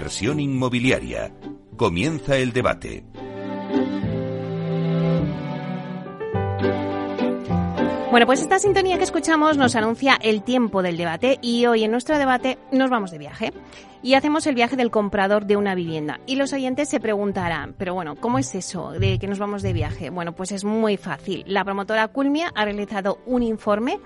Inversión inmobiliaria. Comienza el debate. Bueno, pues esta sintonía que escuchamos nos anuncia el tiempo del debate y hoy en nuestro debate nos vamos de viaje y hacemos el viaje del comprador de una vivienda. Y los oyentes se preguntarán, pero bueno, ¿cómo es eso de que nos vamos de viaje? Bueno, pues es muy fácil. La promotora Culmia ha realizado un informe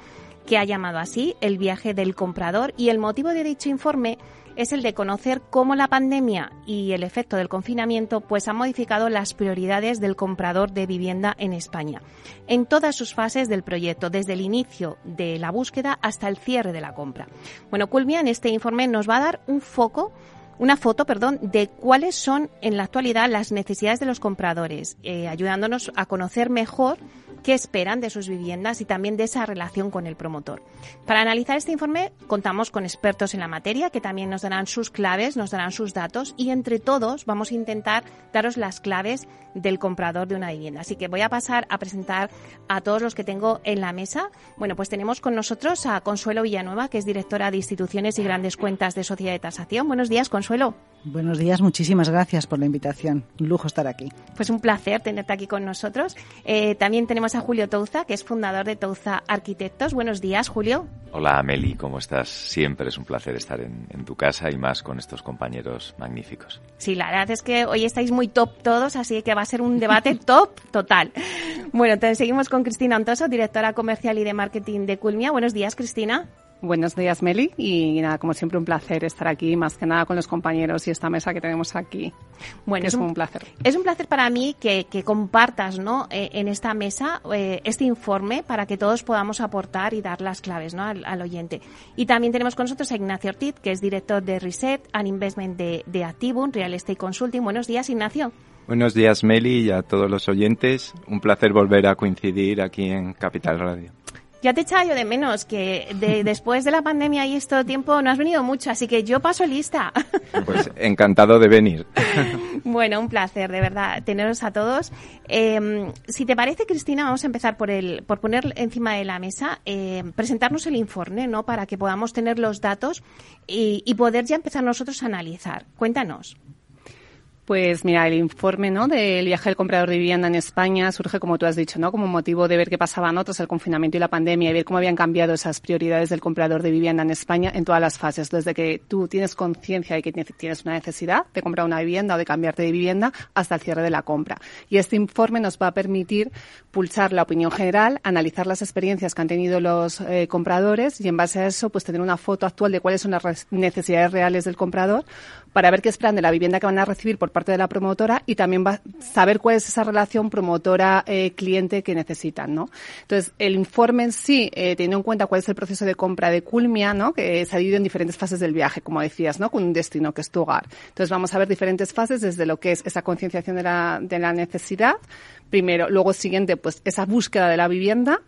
que ha llamado así el viaje del comprador y el motivo de dicho informe es el de conocer cómo la pandemia y el efecto del confinamiento pues han modificado las prioridades del comprador de vivienda en España en todas sus fases del proyecto, desde el inicio de la búsqueda hasta el cierre de la compra. Bueno, Culmia en este informe nos va a dar un foco una foto, perdón, de cuáles son en la actualidad las necesidades de los compradores, eh, ayudándonos a conocer mejor qué esperan de sus viviendas y también de esa relación con el promotor. Para analizar este informe contamos con expertos en la materia que también nos darán sus claves, nos darán sus datos y entre todos vamos a intentar daros las claves del comprador de una vivienda. Así que voy a pasar a presentar a todos los que tengo en la mesa. Bueno, pues tenemos con nosotros a Consuelo Villanueva, que es directora de instituciones y grandes cuentas de Sociedad de Tasación. Buenos días, Consuelo. Buenos días, muchísimas gracias por la invitación. Un lujo estar aquí. Pues un placer tenerte aquí con nosotros. Eh, también tenemos a Julio Touza, que es fundador de Touza Arquitectos. Buenos días, Julio. Hola, Meli, ¿cómo estás? Siempre es un placer estar en, tu casa y más con estos compañeros magníficos. Sí, la verdad es que hoy estáis muy top todos, así que va a ser un debate top total. Bueno, entonces seguimos con Cristina Antoso, directora comercial y de marketing de Culmia. Buenos días, Cristina. Buenos días, Meli. Y nada, como siempre, un placer estar aquí, más que nada con los compañeros y esta mesa que tenemos aquí. Bueno, es un, placer. Es un placer para mí que, compartas ¿no? Eh, en esta mesa eh, este informe para que todos podamos aportar y dar las claves ¿no? al, oyente. Y también tenemos con nosotros a Ignacio Ortiz, que es director de Reset and Investment de, de Activum, Real Estate Consulting. Buenos días, Ignacio. Buenos días, Meli, y a todos los oyentes. Un placer volver a coincidir aquí en Capital Radio. Ya te echaba yo de menos, que después de la pandemia y esto tiempo no has venido mucho, así que yo paso lista. Pues encantado de venir. Bueno, un placer, de verdad, teneros a todos. Em, si te parece, Cristina, vamos a empezar por, el, por poner encima de la mesa, em, presentarnos el informe, ¿no? Para que podamos tener los datos y, y poder ya empezar nosotros a analizar. Cuéntanos. Pues mira, el informe ¿no? del viaje del comprador de vivienda en España surge, como tú has dicho, ¿no? como motivo de ver qué pasaba ¿no? tras el confinamiento y la pandemia y ver cómo habían cambiado esas prioridades del comprador de vivienda en España en todas las fases, desde que tú tienes conciencia de que tienes una necesidad de comprar una vivienda o de cambiarte de vivienda hasta el cierre de la compra. Y este informe nos va a permitir pulsar la opinión general, analizar las experiencias que han tenido los eh, compradores y en base a eso pues tener una foto actual de cuáles son las necesidades reales del comprador para ver qué esperan de la vivienda que van a recibir por parte de la promotora y también va saber cuál es esa relación promotora-cliente que necesitan, ¿no? Entonces, el informe en sí, eh, teniendo en cuenta cuál es el proceso de compra de Culmia, ¿no? Que se ha dividido en diferentes fases del viaje, como decías, ¿no? Con un destino que es tu hogar. Entonces, vamos a ver diferentes fases desde lo que es esa concienciación de la, de la necesidad, primero, luego siguiente, pues esa búsqueda de la vivienda,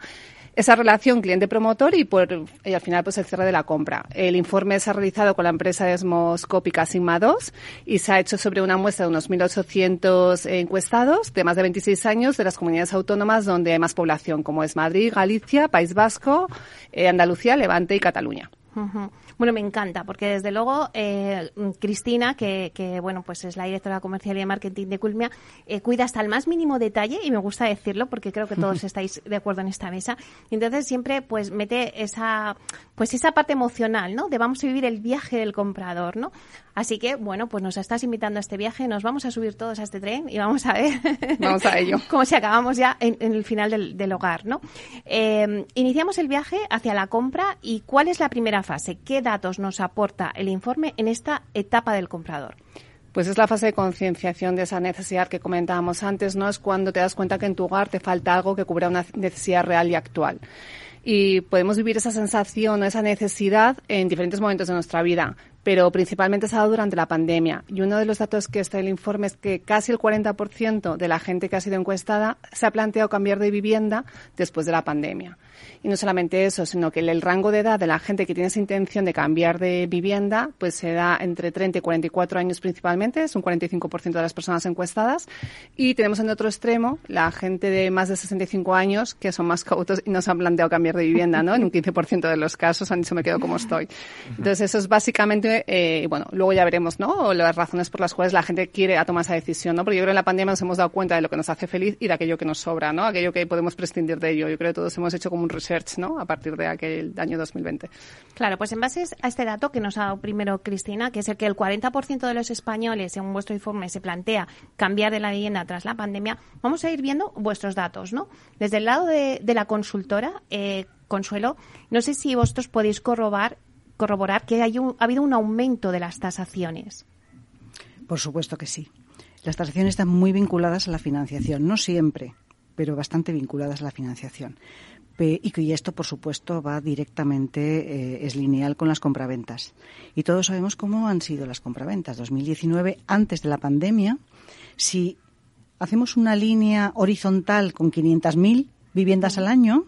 esa relación cliente-promotor y, por, y al final pues el cierre de la compra. El informe se ha realizado con la empresa Esmoscópica Sigma 2 y se ha hecho sobre una muestra de unos 1.800 encuestados de más de 26 años de las comunidades autónomas donde hay más población, como es Madrid, Galicia, País Vasco, eh, Andalucía, Levante y Cataluña. Bueno, me encanta, porque desde luego eh, Cristina, que, que, bueno, pues es la directora comercial y de marketing de Culmia, eh, cuida hasta el más mínimo detalle, y me gusta decirlo porque creo que todos estáis de acuerdo en esta mesa. Y entonces siempre pues mete esa, pues esa parte emocional, ¿no? De vamos a vivir el viaje del comprador, ¿no? Así que, bueno, pues nos estás invitando a este viaje, nos vamos a subir todos a este tren y vamos a ver. Vamos a ello. cómo si acabamos ya en, el final del, hogar, ¿no? Eh, iniciamos el viaje hacia la compra y ¿cuál es la primera fase? ¿Qué datos nos aporta el informe en esta etapa del comprador? Pues es la fase de concienciación de esa necesidad que comentábamos antes, ¿no? Es cuando te das cuenta que en tu hogar te falta algo que cubra una necesidad real y actual y podemos vivir esa sensación esa necesidad en diferentes momentos de nuestra vida pero principalmente se ha dado durante la pandemia. Y uno de los datos que está en el informe es que casi el 40% de la gente que ha sido encuestada se ha planteado cambiar de vivienda después de la pandemia. Y no solamente eso, sino que el, rango de edad de la gente que tiene esa intención de cambiar de vivienda, pues se da entre 30 y 44 años principalmente, es un 45% de las personas encuestadas. Y tenemos en otro extremo la gente de más de 65 años que son más cautos y no se han planteado cambiar de vivienda, ¿no? En un 15% de los casos han dicho me quedo como estoy. Entonces eso es básicamente 2019 eh, bueno, luego ya veremos, ¿no? Las razones por las cuales la gente quiere tomar esa decisión, ¿no? Porque yo creo que en la pandemia nos hemos dado cuenta de lo que nos hace feliz y de aquello que nos sobra, ¿no? Aquello que podemos prescindir de ello. Yo creo que todos hemos hecho como un research, ¿no? A partir de aquel año 2020. Claro, pues en base a este dato que nos ha dado primero Cristina, que es el que el 40% de los españoles, según vuestro informe, se plantea cambiar de la vivienda tras la pandemia, vamos a ir viendo vuestros datos, ¿no? Desde el lado de, la consultora, eh, Consuelo, no sé si vosotros podéis corroborar, corroborar que hay ha habido un aumento de las tasaciones. Por supuesto que sí. Las tasaciones están muy vinculadas a la financiación, no siempre, pero bastante vinculadas a la financiación. Y esto, por supuesto, va directamente, eh, es lineal con las compraventas. Y todos sabemos cómo han sido las compraventas. 2019, antes de la pandemia, si hacemos una línea horizontal con 500.000 viviendas al año,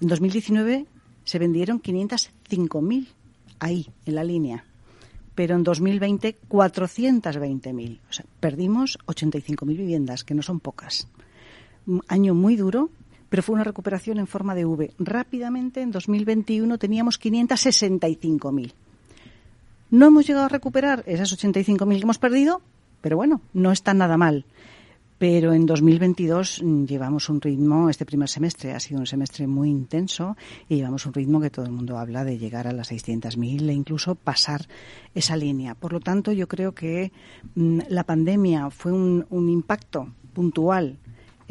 en 2019 se vendieron 505.000 ahí, en la línea. Pero en 2020, 420.000. O sea, perdimos 85.000 viviendas, que no son pocas. Año muy duro, pero fue una recuperación en forma de V. Rápidamente, en 2021, teníamos 565.000. No hemos llegado a recuperar esas 85.000 que hemos perdido, pero bueno, no está nada mal. Pero en 2022 mm, llevamos un ritmo, este primer semestre ha sido un semestre muy intenso y llevamos un ritmo que todo el mundo habla de llegar a las 600.000 e incluso pasar esa línea. Por lo tanto, yo creo que mm, la pandemia fue un, impacto puntual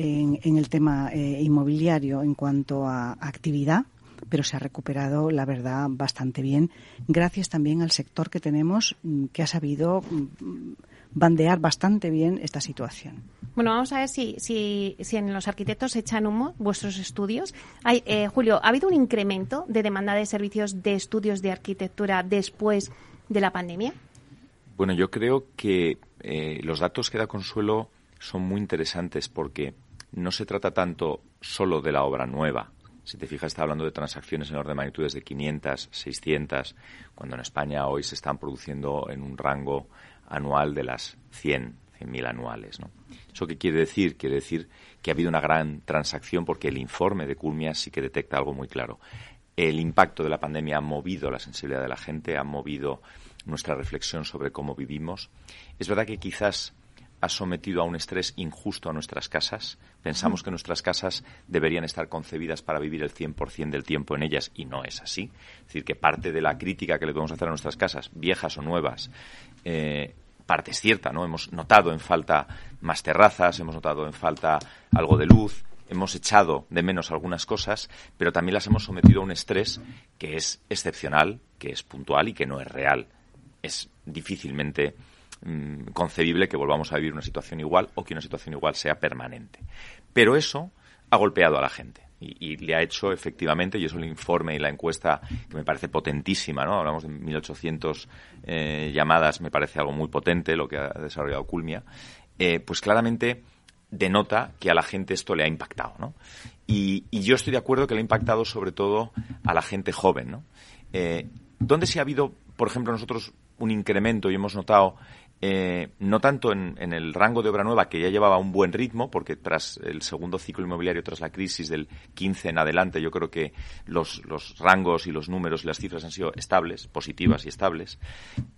en, el tema eh, inmobiliario en cuanto a actividad, pero se ha recuperado, la verdad, bastante bien, gracias también al sector que tenemos, mm, que ha sabido bandear bastante bien esta situación. Bueno, vamos a ver si, si, si en los arquitectos echan humo vuestros estudios. Hay, eh, Julio, ¿ha habido un incremento de demanda de servicios de estudios de arquitectura después de la pandemia? Bueno, yo creo que eh, los datos que da Consuelo son muy interesantes porque no se trata tanto solo de la obra nueva. Si te fijas, está hablando de transacciones en orden de magnitudes de 500, 600, cuando en España hoy se están produciendo en un rango anual de las 100, 100.000 anuales. ¿no? ¿Eso qué quiere decir? Quiere decir que ha habido una gran transacción porque el informe de Culmia sí que detecta algo muy claro. El impacto de la pandemia ha movido la sensibilidad de la gente, ha movido nuestra reflexión sobre cómo vivimos. Es verdad que quizás ha sometido a un estrés injusto a nuestras casas. Pensamos que nuestras casas deberían estar concebidas para vivir el 100% del tiempo en ellas y no es así. Es decir, que parte de la crítica que le podemos hacer a nuestras casas, viejas o nuevas, eh, parte es cierta, ¿no? Hemos notado en falta más terrazas, hemos notado en falta algo de luz, hemos echado de menos algunas cosas, pero también las hemos sometido a un estrés que es excepcional, que es puntual y que no es real. Es difícilmente Mm, concebible que volvamos a vivir una situación igual o que una situación igual sea permanente. Pero eso ha golpeado a la gente. Y, le ha hecho efectivamente, y eso el informe y la encuesta que me parece potentísima, ¿no? Hablamos de 1.800 eh, llamadas, me parece algo muy potente lo que ha desarrollado Culmia, eh, pues claramente denota que a la gente esto le ha impactado, ¿no? Y, yo estoy de acuerdo que le ha impactado sobre todo a la gente joven, ¿no? Eh, ¿Dónde se ha habido, por ejemplo, nosotros un incremento y hemos notado eh, no tanto en, el rango de obra nueva, que ya llevaba un buen ritmo, porque tras el segundo ciclo inmobiliario, tras la crisis del 15 en adelante, yo creo que los, rangos y los números y las cifras han sido estables, positivas y estables,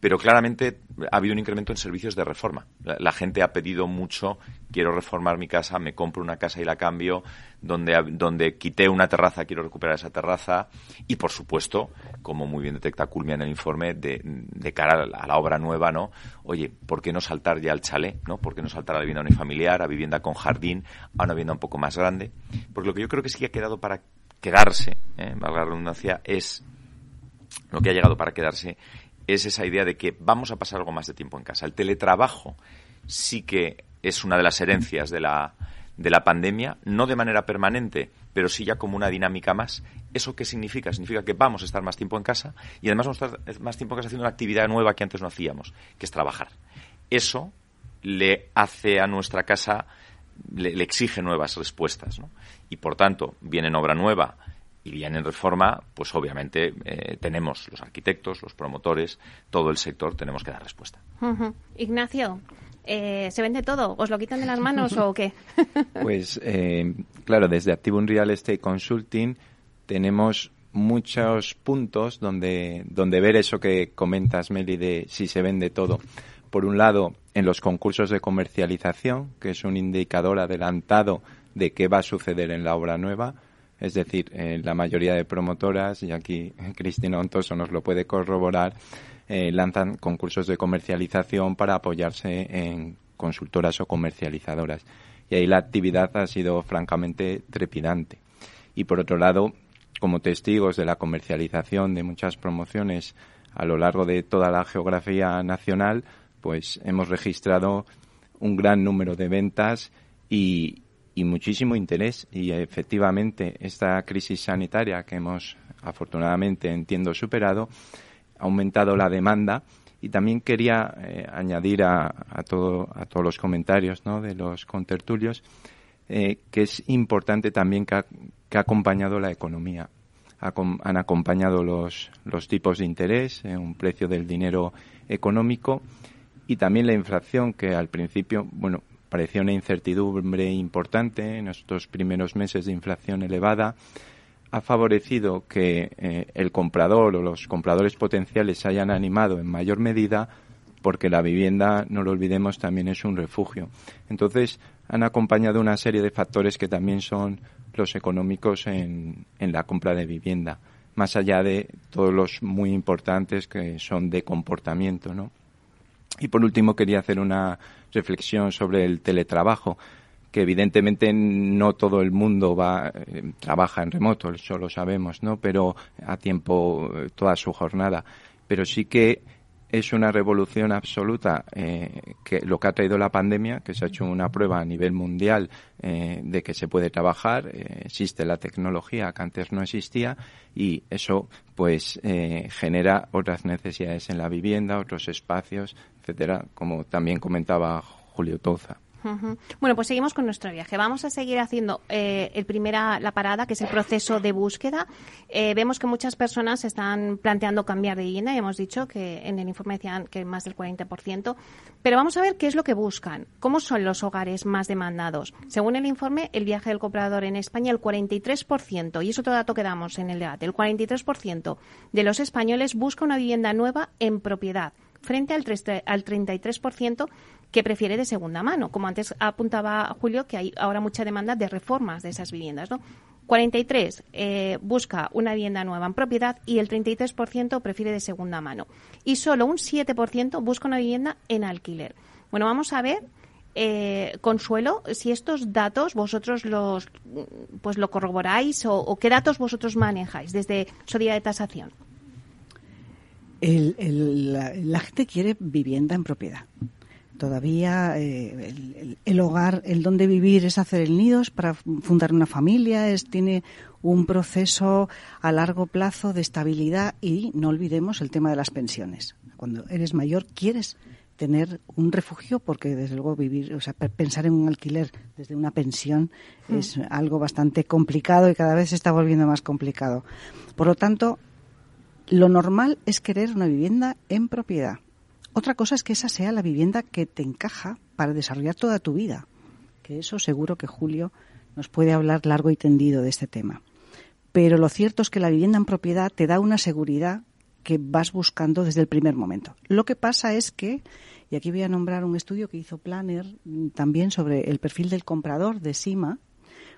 pero claramente ha habido un incremento en servicios de reforma. La, gente ha pedido mucho, quiero reformar mi casa, me compro una casa y la cambio, donde, donde quité una terraza, quiero recuperar esa terraza, y por supuesto, como muy bien detecta Culmia en el informe, de, cara a la obra nueva, ¿no? Oye, ¿por qué no saltar ya al chalet? ¿no? ¿Por qué no saltar a la vivienda unifamiliar, a vivienda con jardín, a una vivienda un poco más grande? Porque lo que yo creo que sí ha quedado para quedarse, ¿eh? valga la redundancia, es lo que ha llegado para quedarse es esa idea de que vamos a pasar algo más de tiempo en casa. El teletrabajo sí que es una de las herencias de la, de la pandemia, no de manera permanente, pero sí ya como una dinámica más. ¿Eso qué significa? Significa que vamos a estar más tiempo en casa y además vamos a estar más tiempo en casa haciendo una actividad nueva que antes no hacíamos, que es trabajar. Eso le hace a nuestra casa, le, exige nuevas respuestas. ¿no? Y por tanto, viene en obra nueva y viene en reforma, pues obviamente eh, tenemos los arquitectos, los promotores, todo el sector, tenemos que dar respuesta. Ignacio, eh, ¿se vende todo? ¿Os lo quitan de las manos o qué? pues, eh, claro, desde Activum Real Estate Consulting tenemos muchos puntos donde, donde ver eso que comentas, Meli, de si se vende todo. Por un lado, en los concursos de comercialización, que es un indicador adelantado de qué va a suceder en la obra nueva. Es decir, la mayoría de promotoras, y aquí Cristina Ontoso nos lo puede corroborar, eh, lanzan concursos de comercialización para apoyarse en consultoras o comercializadoras. Y ahí la actividad ha sido francamente trepidante. Y por otro lado, como testigos de la comercialización de muchas promociones a lo largo de toda la geografía nacional, pues hemos registrado un gran número de ventas y, muchísimo interés. Y efectivamente, esta crisis sanitaria que hemos afortunadamente, entiendo, superado, aumentado la demanda. Y también quería eh, añadir a, todo, a todos los comentarios de los contertulios eh, que es importante también que ha, acompañado la economía. han acompañado los, los tipos de interés, eh, un precio del dinero económico y también la inflación que al principio, bueno, parecía una incertidumbre importante en estos primeros meses de inflación elevada, ha favorecido que eh, el comprador o los compradores potenciales se hayan animado en mayor medida porque la vivienda, no lo olvidemos, también es un refugio. Entonces, han acompañado una serie de factores que también son los económicos en, en la compra de vivienda, más allá de todos los muy importantes que son de comportamiento, ¿no? Y por último quería hacer una reflexión sobre el teletrabajo, que evidentemente no todo el mundo va eh, trabaja en remoto, eso lo sabemos, ¿no? Pero a tiempo eh, toda su jornada. Pero sí que es una revolución absoluta eh, que lo que ha traído la pandemia, que se ha hecho una prueba a nivel mundial de que se puede trabajar, existe la tecnología que antes no existía y eso pues genera otras necesidades en la vivienda, otros espacios, etcétera, como también comentaba Julio Toza. Bueno, pues seguimos con nuestro viaje. Vamos a seguir haciendo eh, el primera la parada, que es el proceso de búsqueda. Eh, vemos que muchas personas están planteando cambiar de vivienda. Ya hemos dicho que en el informe decían que más del 40%. Pero vamos a ver qué es lo que buscan. ¿Cómo son los hogares más demandados? Según el informe, el viaje del comprador en España, el 43%, y es otro dato que damos en el debate, el 43% de los españoles busca una vivienda nueva en propiedad frente al, 3, al 33% que prefiere de segunda mano. Como antes apuntaba Julio, que hay ahora mucha demanda de reformas de esas viviendas, ¿no? 43 eh, busca una vivienda nueva en propiedad y el 33% prefiere de segunda mano. Y solo un 7% busca una vivienda en alquiler. Bueno, vamos a ver, eh, Consuelo, si estos datos vosotros los pues lo corroboráis o, qué datos vosotros manejáis desde Sociedad de Tasación. la, gente quiere vivienda en propiedad todavía eh, el, hogar, el donde vivir es hacer el nido, es para fundar una familia, es, tiene un proceso a largo plazo de estabilidad y no olvidemos el tema de las pensiones. Cuando eres mayor quieres tener un refugio porque desde luego vivir, o sea, pensar en un alquiler desde una pensión hmm. es algo bastante complicado y cada vez se está volviendo más complicado. Por lo tanto, lo normal es querer una vivienda en propiedad otra cosa es que esa sea la vivienda que te encaja para desarrollar toda tu vida, que eso seguro que Julio nos puede hablar largo y tendido de este tema. Pero lo cierto es que la vivienda en propiedad te da una seguridad que vas buscando desde el primer momento. Lo que pasa es que, y aquí voy a nombrar un estudio que hizo Planner mm, también sobre el perfil del comprador de Sima,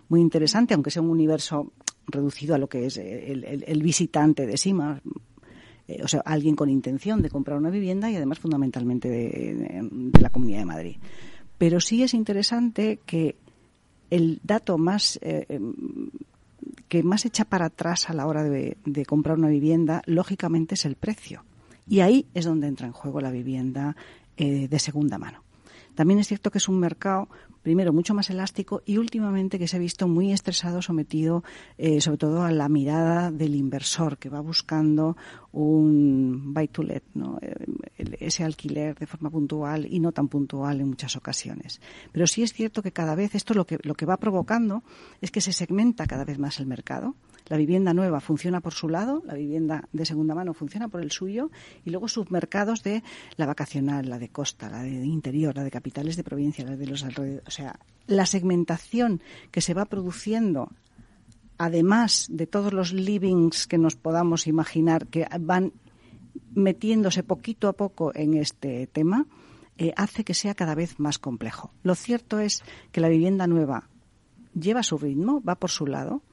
muy interesante, aunque sea un universo reducido a lo que es el visitante de Sima, eh, o sea, alguien con intención de comprar una vivienda y además fundamentalmente de, la Comunidad de Madrid. Pero sí es interesante que el dato más eh, em, que más echa para atrás a la hora de, comprar una vivienda, lógicamente, es el precio. Y ahí es donde entra en juego la vivienda eh, de segunda mano. También es cierto que es un mercado primero mucho más elástico y últimamente que se ha visto muy estresado, sometido eh, sobre todo a la mirada del inversor que va buscando un buy to let, ¿no? Eh, ese alquiler de forma puntual y no tan puntual en muchas ocasiones. Pero sí es cierto que cada vez esto lo que, lo que va provocando es que se segmenta cada vez más el mercado la vivienda nueva funciona por su lado, la vivienda de segunda mano funciona por el suyo y luego submercados de la vacacional, la de costa, la de interior, la de capitales de provincia, la de los alrededores. Sea, la segmentación que se va produciendo además de todos los livings que nos podamos imaginar que van metiéndose poquito a poco en este tema, eh, hace que sea cada vez más complejo. Lo cierto es que la vivienda nueva lleva su ritmo, va por su lado,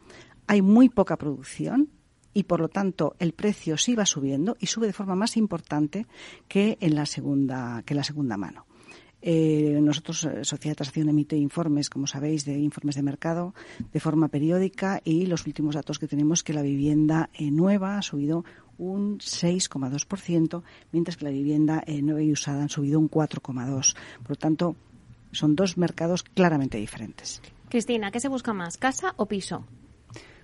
hay muy poca producción y por lo tanto el precio sí va subiendo y sube de forma más importante que en la segunda que en la segunda mano. Eh, nosotros, eh, Sociedad de Transacción, emite informes, como sabéis, de informes de mercado de forma periódica y los últimos datos que tenemos que la vivienda eh, nueva ha subido un 6,2%, mientras que la vivienda nueva y usada han subido un 4,2%. Por lo tanto, son dos mercados claramente diferentes. Cristina, ¿qué se busca más, casa o piso?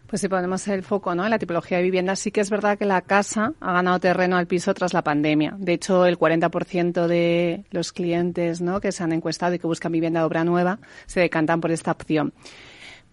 Pues si ponemos el foco ¿no? en la tipología de vivienda, sí que es verdad que la casa ha ganado terreno al piso tras la pandemia. De hecho, el 40% de los clientes ¿no? que se han encuestado y que buscan vivienda de obra nueva se decantan por esta opción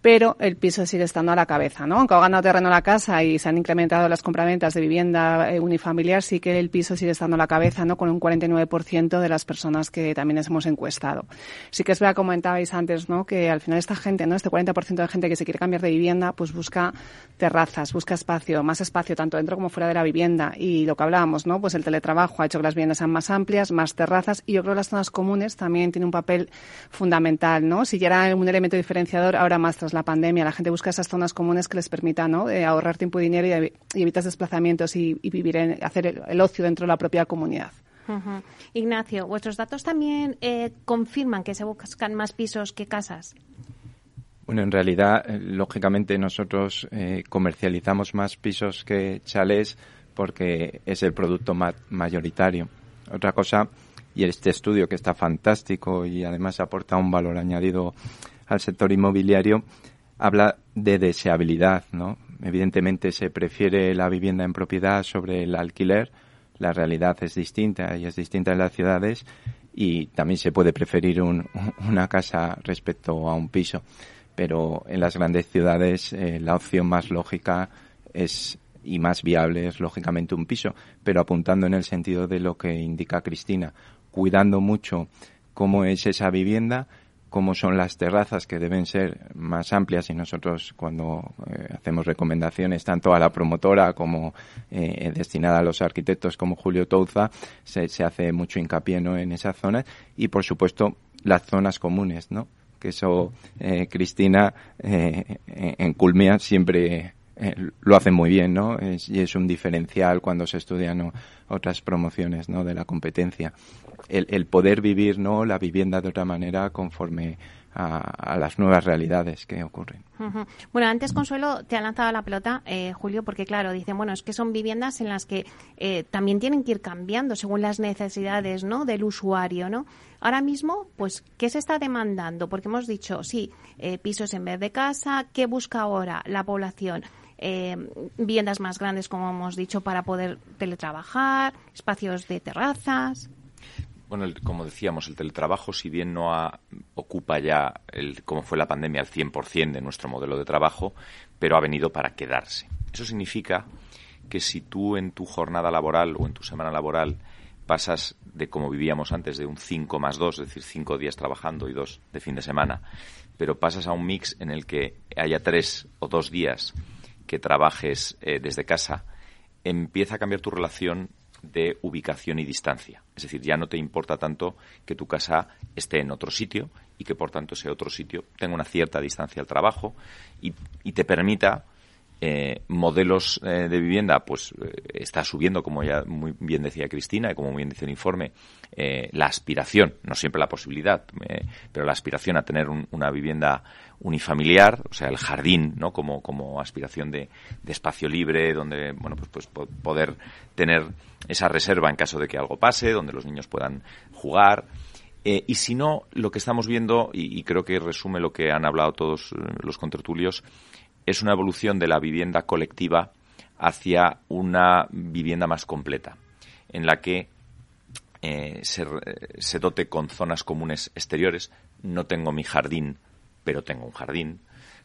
pero el piso sigue estando a la cabeza, ¿no? Aunque ha ganado terreno la casa y se han incrementado las compraventas de vivienda eh, unifamiliar, sí que el piso sigue estando a la cabeza, ¿no? Con un 49% de las personas que también les hemos encuestado. Sí que es verdad, comentabais antes, ¿no? Que al final esta gente, ¿no? Este 40% de gente que se quiere cambiar de vivienda, pues busca terrazas, busca espacio, más espacio, tanto dentro como fuera de la vivienda. Y lo que hablábamos, ¿no? Pues el teletrabajo ha hecho que las viviendas sean más amplias, más terrazas, y yo creo que las zonas comunes también tienen un papel fundamental, ¿no? Si ya era un elemento diferenciador, ahora más tras la pandemia. La gente busca esas zonas comunes que les permitan ¿no? Eh, ahorrar tiempo y dinero y, evitar desplazamientos y, vivir en, hacer el, ocio dentro de la propia comunidad. Ignacio, ¿vuestros datos también eh, confirman que se buscan más pisos que casas? Bueno, en realidad, eh, lógicamente, nosotros comercializamos más pisos que chalés porque es el producto mayoritario. Otra cosa, y este estudio que está fantástico y además aporta un valor añadido al sector inmobiliario, habla de deseabilidad, ¿no? Evidentemente se prefiere la vivienda en propiedad sobre el alquiler, la realidad es distinta y es distinta en las ciudades y también se puede preferir una casa respecto a un piso, pero en las grandes ciudades eh, la opción más lógica es y más viable es lógicamente un piso, pero apuntando en el sentido de lo que indica Cristina, cuidando mucho cómo es esa vivienda cómo son las terrazas que deben ser más amplias y nosotros cuando eh, hacemos recomendaciones tanto a la promotora como eh, destinada a los arquitectos como Julio Touza se, hace mucho hincapié ¿no? en esas zonas y por supuesto las zonas comunes no que eso eh, Cristina en Culmia siempre lo hace muy bien, ¿no? y es un diferencial cuando se estudian otras promociones, ¿no? De la competencia el, poder vivir no la vivienda de otra manera conforme a, las nuevas realidades que ocurren. Bueno, antes Consuelo te ha lanzado la pelota, eh, Julio, porque claro, dicen, bueno, es que son viviendas en las que eh, también tienen que ir cambiando según las necesidades ¿no? del usuario, ¿no? Ahora mismo, pues, ¿qué se está demandando? Porque hemos dicho, sí, eh, pisos en vez de casa, ¿qué busca ahora la población? Viviendas más grandes, como hemos dicho, para poder teletrabajar, espacios de terrazas. Bueno, como decíamos, el teletrabajo, si bien no ocupa ya, el, como fue la pandemia, el 100% de nuestro modelo de trabajo, pero ha venido para quedarse. Eso significa que si tú en tu jornada laboral o en tu semana laboral pasas de como vivíamos antes, de un 5 más 2, es decir, 5 días trabajando y 2 de fin de semana, pero pasas a un mix en el que haya 3 o 2 días que trabajes eh, desde casa, empieza a cambiar tu relación de ubicación y distancia. Es decir, ya no te importa tanto que tu casa esté en otro sitio y que por tanto ese otro sitio tenga una cierta distancia al trabajo y, te permita eh, modelos eh, de vivienda, pues eh, está subiendo, como ya muy bien decía Cristina y como muy bien dice el informe, la aspiración, no siempre la posibilidad, pero la aspiración a tener una vivienda unifamiliar, o sea, el jardín, ¿no? Como, como aspiración de, espacio libre, donde, bueno, pues, pues poder tener esa reserva en caso de que algo pase, donde los niños puedan jugar. Y si no, lo que estamos viendo, y, creo que resume lo que han hablado todos los contertulios, es una evolución de la vivienda colectiva hacia una vivienda más completa, en la que eh, se, se, dote con zonas comunes exteriores. No tengo mi jardín pero tengo un jardín.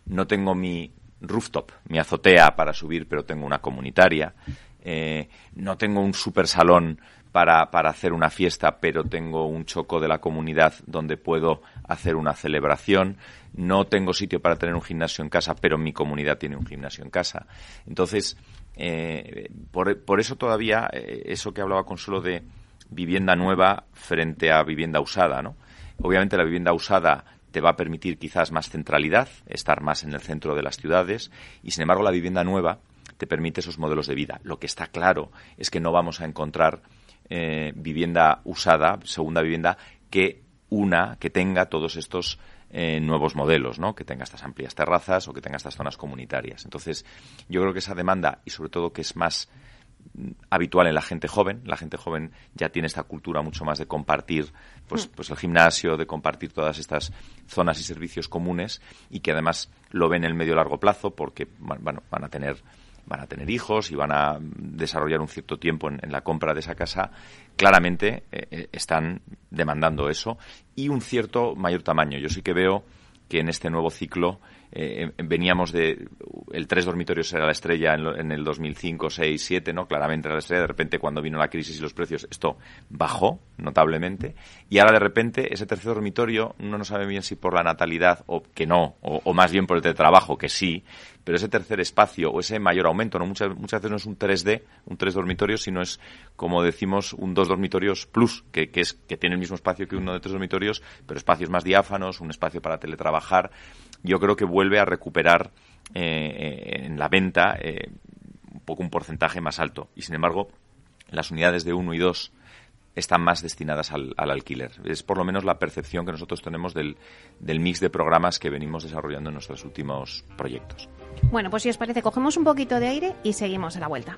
No tengo mi rooftop, mi azotea para subir, pero tengo una comunitaria. Eh, no tengo un super salón para, para hacer una fiesta, pero tengo un choco de la comunidad donde puedo hacer una celebración. No tengo sitio para tener un gimnasio en casa, pero mi comunidad tiene un gimnasio en casa. Entonces, eh, por, por, eso todavía, eh, eso que hablaba Consuelo de vivienda nueva frente a vivienda usada, ¿no? Obviamente la vivienda usada te va a permitir quizás más centralidad, estar más en el centro de las ciudades, y sin embargo la vivienda nueva te permite esos modelos de vida. Lo que está claro es que no vamos a encontrar eh, vivienda usada, segunda vivienda, que una, que tenga todos estos eh, nuevos modelos, ¿no? Que tenga estas amplias terrazas o que tenga estas zonas comunitarias. Entonces, yo creo que esa demanda, y sobre todo que es más habitual en la gente joven. La gente joven ya tiene esta cultura mucho más de compartir pues, mm. pues el gimnasio, de compartir todas estas zonas y servicios comunes y que además lo ven en el medio largo plazo porque bueno, van a tener van a tener hijos y van a desarrollar un cierto tiempo en, la compra de esa casa, claramente eh, eh, están demandando eso y un cierto mayor tamaño. Yo sí que veo que en este nuevo ciclo eh, veníamos de el tres dormitorios era la estrella en, en, el 2005, 6, 7, ¿no? Claramente era la estrella. De repente, cuando vino la crisis y los precios, esto bajó notablemente. Y ahora, de repente, ese tercer dormitorio, no nos sabe bien si por la natalidad o que no, o, o más bien por el teletrabajo, que sí, pero ese tercer espacio o ese mayor aumento, no muchas, muchas veces no es un 3D, un tres dormitorios, sino es, como decimos, un dos dormitorios plus, que, que, es, que tiene el mismo espacio que uno de tres dormitorios, pero espacios más diáfanos, un espacio para teletrabajar. Yo creo que vuelve a recuperar eh, en la venta eh, un poco un porcentaje más alto. Y sin embargo, las unidades de uno y dos están más destinadas al, al, alquiler. Es por lo menos la percepción que nosotros tenemos del, del, mix de programas que venimos desarrollando en nuestros últimos proyectos. Bueno, pues si os parece, cogemos un poquito de aire y seguimos a la vuelta.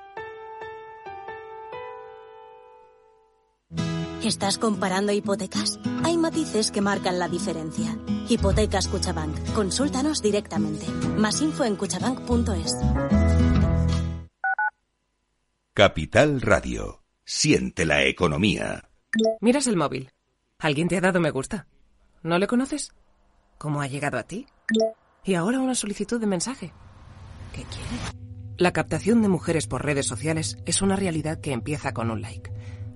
¿Estás comparando hipotecas? Hay matices que marcan la diferencia. Hipotecas Cuchabank. Consúltanos directamente. Más info en cuchabank.es. Capital Radio. Siente la economía. Miras el móvil. ¿Alguien te ha dado me gusta? ¿No le conoces? ¿Cómo ha llegado a ti? Y ahora una solicitud de mensaje. ¿Qué quiere? La captación de mujeres por redes sociales es una realidad que empieza con un like.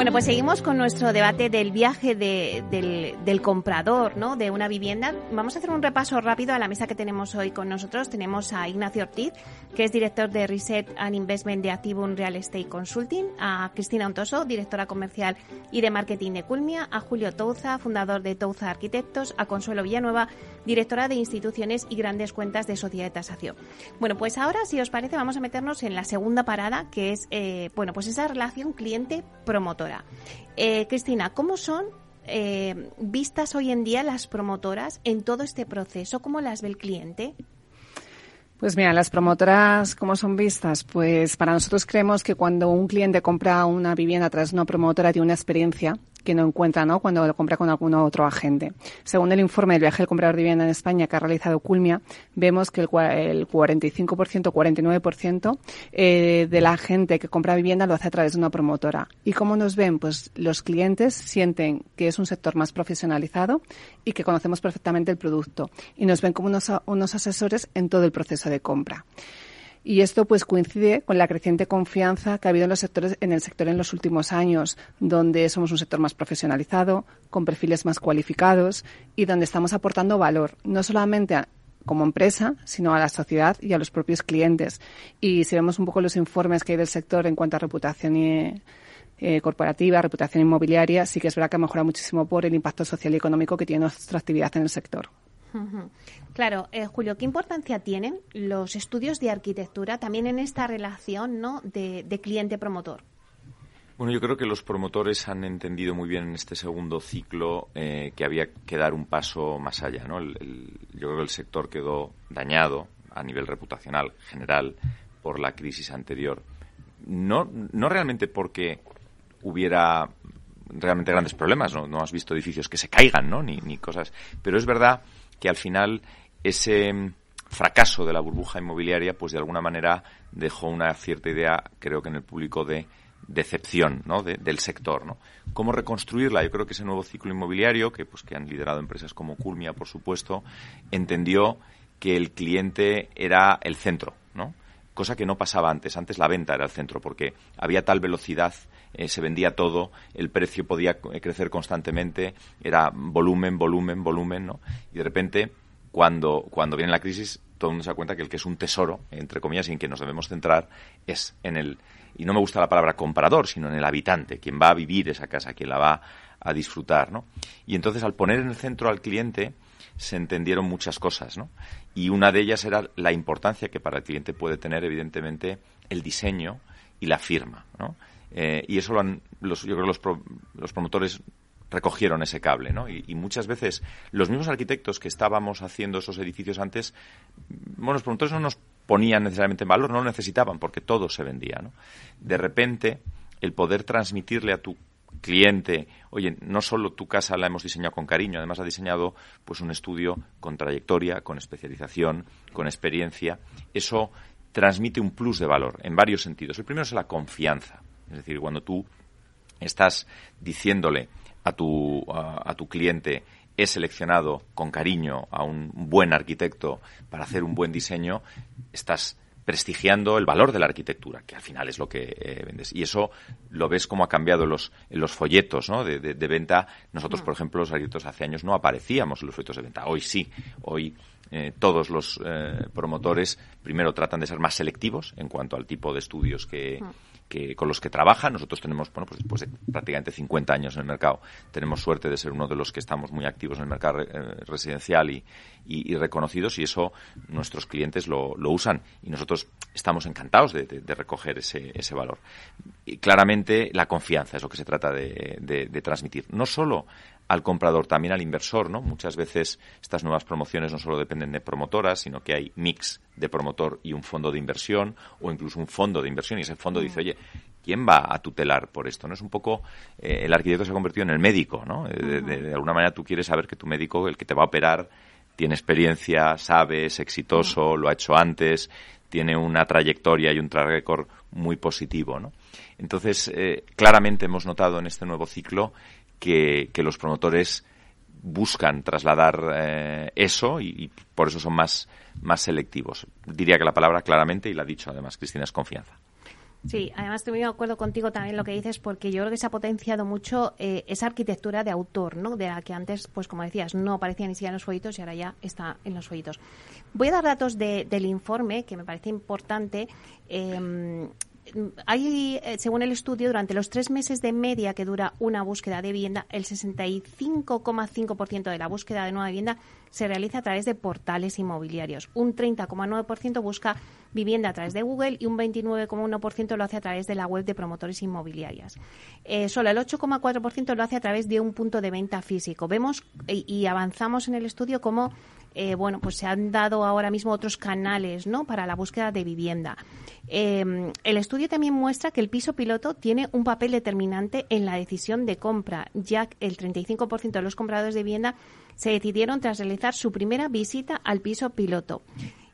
Bueno, pues seguimos con nuestro debate del viaje del, comprador ¿no? de una vivienda. Vamos a hacer un repaso rápido a la mesa que tenemos hoy con nosotros. Tenemos a Ignacio Ortiz, que es director de Reset and Investment de Activum Real Estate Consulting, a Cristina Ontoso, directora comercial y de marketing de Culmia, a Julio Touza, fundador de Touza Arquitectos, a Consuelo Villanueva, directora de instituciones y grandes cuentas de sociedad de tasación. Bueno, pues ahora, si os parece, vamos a meternos en la segunda parada, que es eh, bueno, pues esa relación cliente-promotor. Eh, Cristina, ¿cómo son eh, vistas hoy en día las promotoras en todo este proceso? ¿Cómo las ve el cliente? Pues mira, las promotoras, ¿cómo son vistas? Pues para nosotros creemos que cuando un cliente compra una vivienda tras una promotora tiene una experiencia que no encuentra ¿no? cuando lo compra con algún otro agente. Según el informe del viaje del comprador de vivienda en España que ha realizado Culmia, vemos que el, el 45%, 49% eh, de la gente que compra vivienda lo hace a través de una promotora. ¿Y cómo nos ven? Pues los clientes sienten que es un sector más profesionalizado y que conocemos perfectamente el producto y nos ven como unos, unos asesores en todo el proceso de compra. Y esto pues coincide con la creciente confianza que ha habido en los sectores, en el sector en los últimos años, donde somos un sector más profesionalizado, con perfiles más cualificados y donde estamos aportando valor, no solamente como empresa, sino a la sociedad y a los propios clientes. Y si vemos un poco los informes que hay del sector en cuanto a reputación eh, corporativa, reputación inmobiliaria, sí que es verdad que ha mejorado muchísimo por el impacto social y económico que tiene nuestra actividad en el sector. Claro, eh, Julio, ¿qué importancia tienen los estudios de arquitectura también en esta relación ¿no? de, cliente-promotor? Bueno, yo creo que los promotores han entendido muy bien en este segundo ciclo eh, que había que dar un paso más allá. ¿no? yo creo que el sector quedó dañado a nivel reputacional general por la crisis anterior. No, no realmente porque hubiera realmente grandes problemas, ¿no? no has visto edificios que se caigan, ¿no? ni, ni cosas. Pero es verdad que al final ese mm, fracaso de la burbuja inmobiliaria, pues de alguna manera dejó una cierta idea, creo que en el público, de decepción ¿no? del sector. ¿no? ¿Cómo reconstruirla? Yo creo que ese nuevo ciclo inmobiliario, que, pues, que han liderado empresas como Culmia, por supuesto, entendió que el cliente era el centro, ¿no? cosa que no pasaba antes. Antes la venta era el centro, porque había tal velocidad, eh, se vendía todo, el precio podía crecer constantemente, era volumen, volumen, volumen, ¿no? Y de repente, cuando, cuando viene la crisis, todo el mundo se da cuenta que el que es un tesoro, entre comillas, y en que nos debemos centrar, es en el, y no me gusta la palabra comprador, sino en el habitante, quien va a vivir esa casa, quien la va a disfrutar, ¿no? Y entonces, al poner en el centro al cliente, se entendieron muchas cosas, ¿no? Y una de ellas era la importancia que para el cliente puede tener, evidentemente, el diseño y la firma, ¿no? Eh, y eso lo han, los, yo creo que los, promotores recogieron ese cable, ¿no? Y, muchas veces los mismos arquitectos que estábamos haciendo esos edificios antes, bueno, los promotores no nos ponían necesariamente en valor, no lo necesitaban porque todo se vendía, ¿no? De repente, el poder transmitirle a tu cliente, oye, no solo tu casa la hemos diseñado con cariño, además ha diseñado pues un estudio con trayectoria, con especialización, con experiencia. Eso transmite un plus de valor en varios sentidos. El primero es la confianza. Es decir, cuando tú estás diciéndole a tu, a, tu cliente he seleccionado con cariño a un buen arquitecto para hacer un buen diseño, estás prestigiando el valor de la arquitectura, que al final es lo que eh, vendes. Y eso lo ves como ha cambiado los, los folletos de, venta. Nosotros, por ejemplo, los arquitectos hace años no aparecíamos en los folletos de venta. Hoy sí. Hoy eh, todos los eh, promotores primero tratan de ser más selectivos en cuanto al tipo de estudios que, que, con los que trabaja. Nosotros tenemos, bueno, pues después de prácticamente 50 años en el mercado, tenemos suerte de ser uno de los que estamos muy activos en el mercado eh, residencial y, y, reconocidos y eso nuestros clientes lo, lo, usan y nosotros estamos encantados de, de, recoger ese, ese, valor. Y claramente la confianza es lo que se trata de, de transmitir. No solo al comprador, también al inversor, ¿no? Muchas veces estas nuevas promociones no solo dependen de promotoras, sino que hay mix de promotor y un fondo de inversión o incluso un fondo de inversión y ese fondo dice, oye, ¿quién va a tutelar por esto? ¿No? Es un poco, eh, el arquitecto se ha convertido en el médico, ¿no? Eh, de, alguna manera tú quieres saber que tu médico, el que te va a operar, tiene experiencia, sabe, es exitoso, lo ha hecho antes, tiene una trayectoria y un track record muy positivo, ¿no? Entonces, eh, claramente hemos notado en este nuevo ciclo que, los promotores buscan trasladar eh, eso y, por eso son más, más selectivos. Diría que la palabra claramente, y la ha dicho además Cristina, es confianza. Sí, además estoy muy de acuerdo contigo también lo que dices, porque yo creo que se ha potenciado mucho eh, esa arquitectura de autor, ¿no? De la que antes, pues como decías, no aparecía ni siquiera en los folletos y ahora ya está en los folletos. Voy a dar datos del informe, que me parece importante. Eh, hay, eh, según el estudio, durante los tres meses de media que dura una búsqueda de vivienda, el 65,5% de la búsqueda de nueva vivienda se realiza a través de portales inmobiliarios. Un 30,9% busca vivienda a través de Google y un 29,1% lo hace a través de la web de promotores inmobiliarias. Eh, solo el 8,4% lo hace a través de un punto de venta físico. Vemos y avanzamos en el estudio cómo eh, bueno, pues se han dado ahora mismo otros canales, ¿no? Para la búsqueda de vivienda. Eh, el estudio también muestra que el piso piloto tiene un papel determinante en la decisión de compra, ya que el 35% de los compradores de vivienda se decidieron tras realizar su primera visita al piso piloto.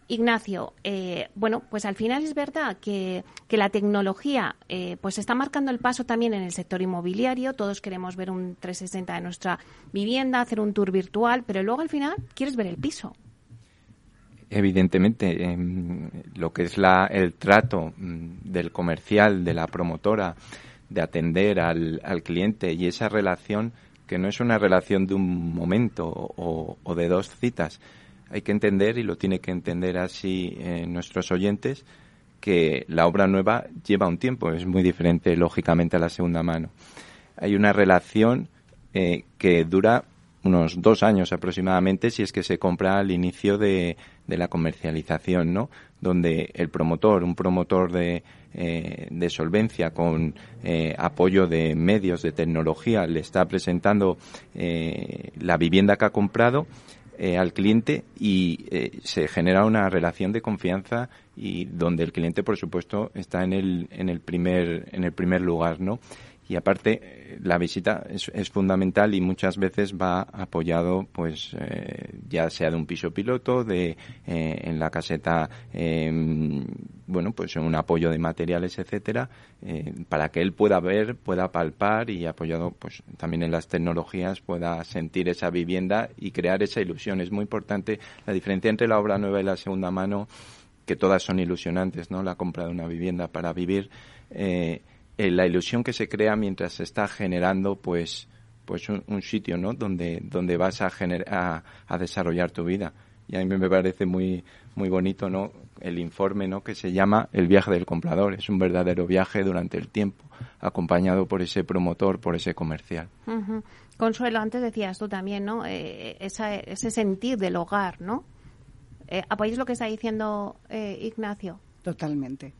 Ignacio, eh, bueno, pues al final es verdad que, la tecnología eh, pues está marcando el paso también en el sector inmobiliario. Todos queremos ver un 360 de nuestra vivienda, hacer un tour virtual, pero luego al final quieres ver el piso. Evidentemente, em, lo que es la, el trato mm, del comercial, de la promotora, de atender al, al cliente y esa relación que no es una relación de un momento o, o de dos citas, hay que entender, y lo tiene que entender así eh, nuestros oyentes, que la obra nueva lleva un tiempo, es muy diferente lógicamente a la segunda mano. Hay una relación eh, que dura unos dos años aproximadamente si es que se compra al inicio de, la comercialización, ¿no? Donde el promotor, un promotor de, eh, de solvencia con apoyo de medios de tecnología, le está presentando la vivienda que ha comprado eh, al cliente y eh, se genera una relación de confianza y donde el cliente por supuesto está en el en el primer en el primer lugar no y aparte la visita es, fundamental y muchas veces va apoyado pues eh, ya sea de un piso piloto de eh, en la caseta eh, bueno pues un apoyo de materiales etcétera eh, para que él pueda ver pueda palpar y apoyado pues también en las tecnologías pueda sentir esa vivienda y crear esa ilusión. Es muy importante la diferencia entre la obra nueva y la segunda mano que todas son ilusionantes no la compra de una vivienda para vivir eh, eh, la ilusión que se crea mientras se está generando pues pues un, sitio no donde donde vas a, a, a desarrollar tu vida. Y a mí me parece muy muy bonito no el informe no que se llama el viaje del comprador. Es un verdadero viaje durante el tiempo acompañado por ese promotor por ese comercial. Consuelo antes decías tú también no eh, ese sentir del hogar no eh, apoyáis lo que está diciendo eh, Ignacio totalmente.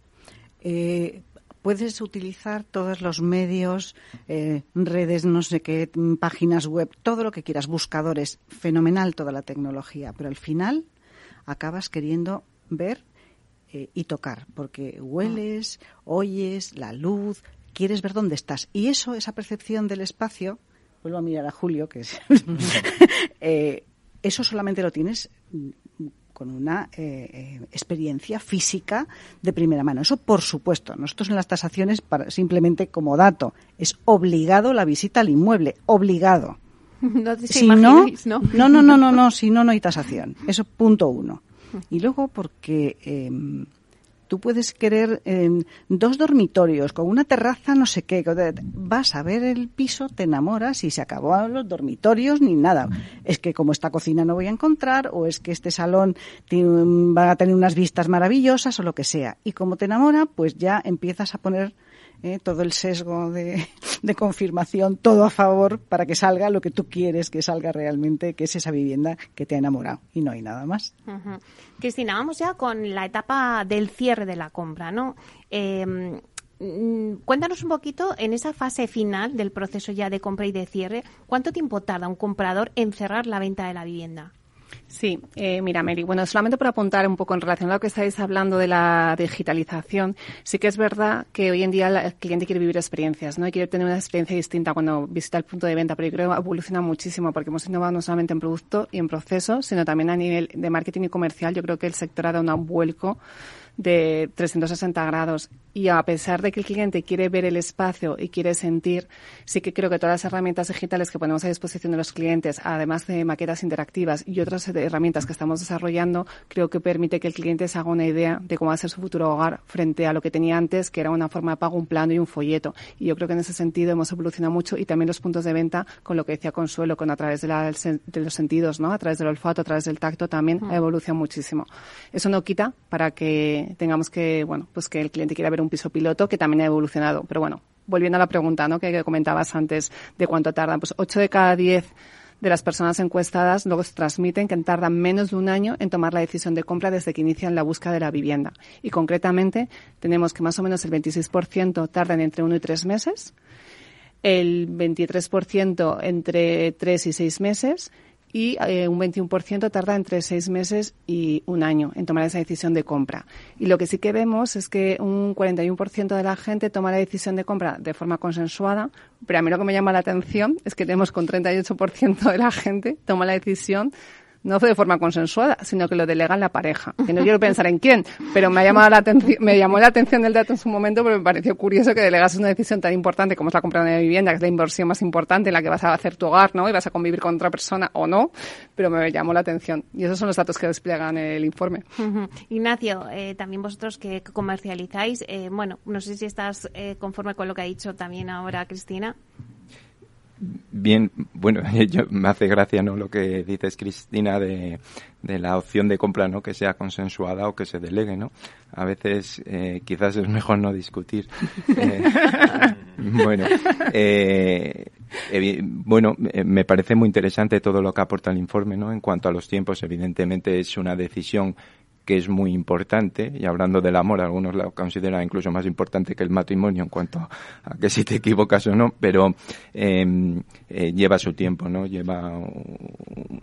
Eh, puedes utilizar todos los medios, eh, redes, no sé qué, mm, páginas web, todo lo que quieras, buscadores, fenomenal toda la tecnología, pero al final acabas queriendo ver eh, y tocar, porque hueles, oyes, la luz, quieres ver dónde estás. Y eso, esa percepción del espacio, vuelvo a mirar a Julio, que es... Eh, eso solamente lo tienes con una eh, eh, experiencia física de primera mano. Eso, por supuesto, nosotros en las tasaciones, para, simplemente como dato, es obligado la visita al inmueble, obligado. No si no, no, no, no, no, no, si no, no hay tasación. Eso punto uno. Y luego porque eh, tú puedes querer dos dormitorios con una terraza, no sé qué. Vas a ver el piso, te enamoras y se acabó los dormitorios ni nada. Es que como esta cocina no voy a encontrar, o es que este salón va a tener unas vistas maravillosas, o lo que sea. Y como te enamora, pues ya empiezas a poner ¿eh? todo el sesgo de, confirmación, todo a favor para que salga lo que tú quieres que salga realmente, que es esa vivienda que te ha enamorado y no hay nada más. Cristina, vamos ya con la etapa del cierre de la compra, ¿no? Em, mm, cuéntanos un poquito en esa fase final del proceso ya de compra y de cierre, ¿cuánto tiempo tarda un comprador en cerrar la venta de la vivienda? Sí, eh, mira, Mary, bueno, solamente por apuntar un poco en relación a lo que estáis hablando de la digitalización, sí que es verdad que hoy en día el cliente quiere vivir experiencias, ¿no? Y quiere tener una experiencia distinta cuando visita el punto de venta, pero yo creo que evoluciona muchísimo porque hemos innovado no solamente en producto y en proceso, sino también a nivel de marketing y comercial. Yo creo que el sector ha dado un vuelco de 360 grados. Y a pesar de que el cliente quiere ver el espacio y quiere sentir, sí que creo que todas las herramientas digitales que ponemos a disposición de los clientes, además de maquetas interactivas y otras herramientas que estamos desarrollando, creo que permite que el cliente se haga una idea de cómo va a ser su futuro hogar frente a lo que tenía antes, que era una forma de pago, un plano y un folleto. Y yo creo que en ese sentido hemos evolucionado mucho y también los puntos de venta, con lo que decía Consuelo, con a través de, la, de los sentidos, ¿no? A través del olfato, a través del tacto también ha evolucionado muchísimo. Eso no quita para que tengamos que, bueno, pues que el cliente quiera ver un piso piloto que también ha evolucionado. Pero bueno, volviendo a la pregunta, ¿no? Que, comentabas antes de cuánto tardan, pues 8 de cada 10 de las personas encuestadas luego se transmiten que tardan menos de un año en tomar la decisión de compra desde que inician la búsqueda de la vivienda. Y concretamente tenemos que más o menos el 26% tardan entre uno y tres meses, el 23% entre tres y seis meses y eh, un 21% tarda entre seis meses y un año en tomar esa decisión de compra. Y lo que sí que vemos es que un 41% de la gente toma la decisión de compra de forma consensuada, pero a mí lo que me llama la atención es que tenemos con 38% de la gente toma la decisión no fue de forma consensuada, sino que lo delega la pareja. Que no quiero pensar en quién, pero me ha llamado la atención, me llamó la atención el dato en su momento porque me pareció curioso que delegas una decisión tan importante como es la compra de una vivienda, que es la inversión más importante en la que vas a hacer tu hogar, ¿no? Y vas a convivir con otra persona o no, pero me llamó la atención. Y esos son los datos que despliegan el informe. Ignacio, eh, también vosotros que comercializáis, eh, bueno, no sé si estás eh, conforme con lo que ha dicho también ahora Cristina. Bien, bueno, yo, me hace gracia no lo que dices Cristina de, de, la opción de compra, ¿no? Que sea consensuada o que se delegue, ¿no? A veces eh, quizás es mejor no discutir. Eh, bueno, eh, bueno, me parece muy interesante todo lo que aporta el informe, ¿no? En cuanto a los tiempos, evidentemente es una decisión que es muy importante, y hablando del amor, algunos lo consideran incluso más importante que el matrimonio en cuanto a que si te equivocas o no, pero em, eh, lleva su tiempo, ¿no? Lleva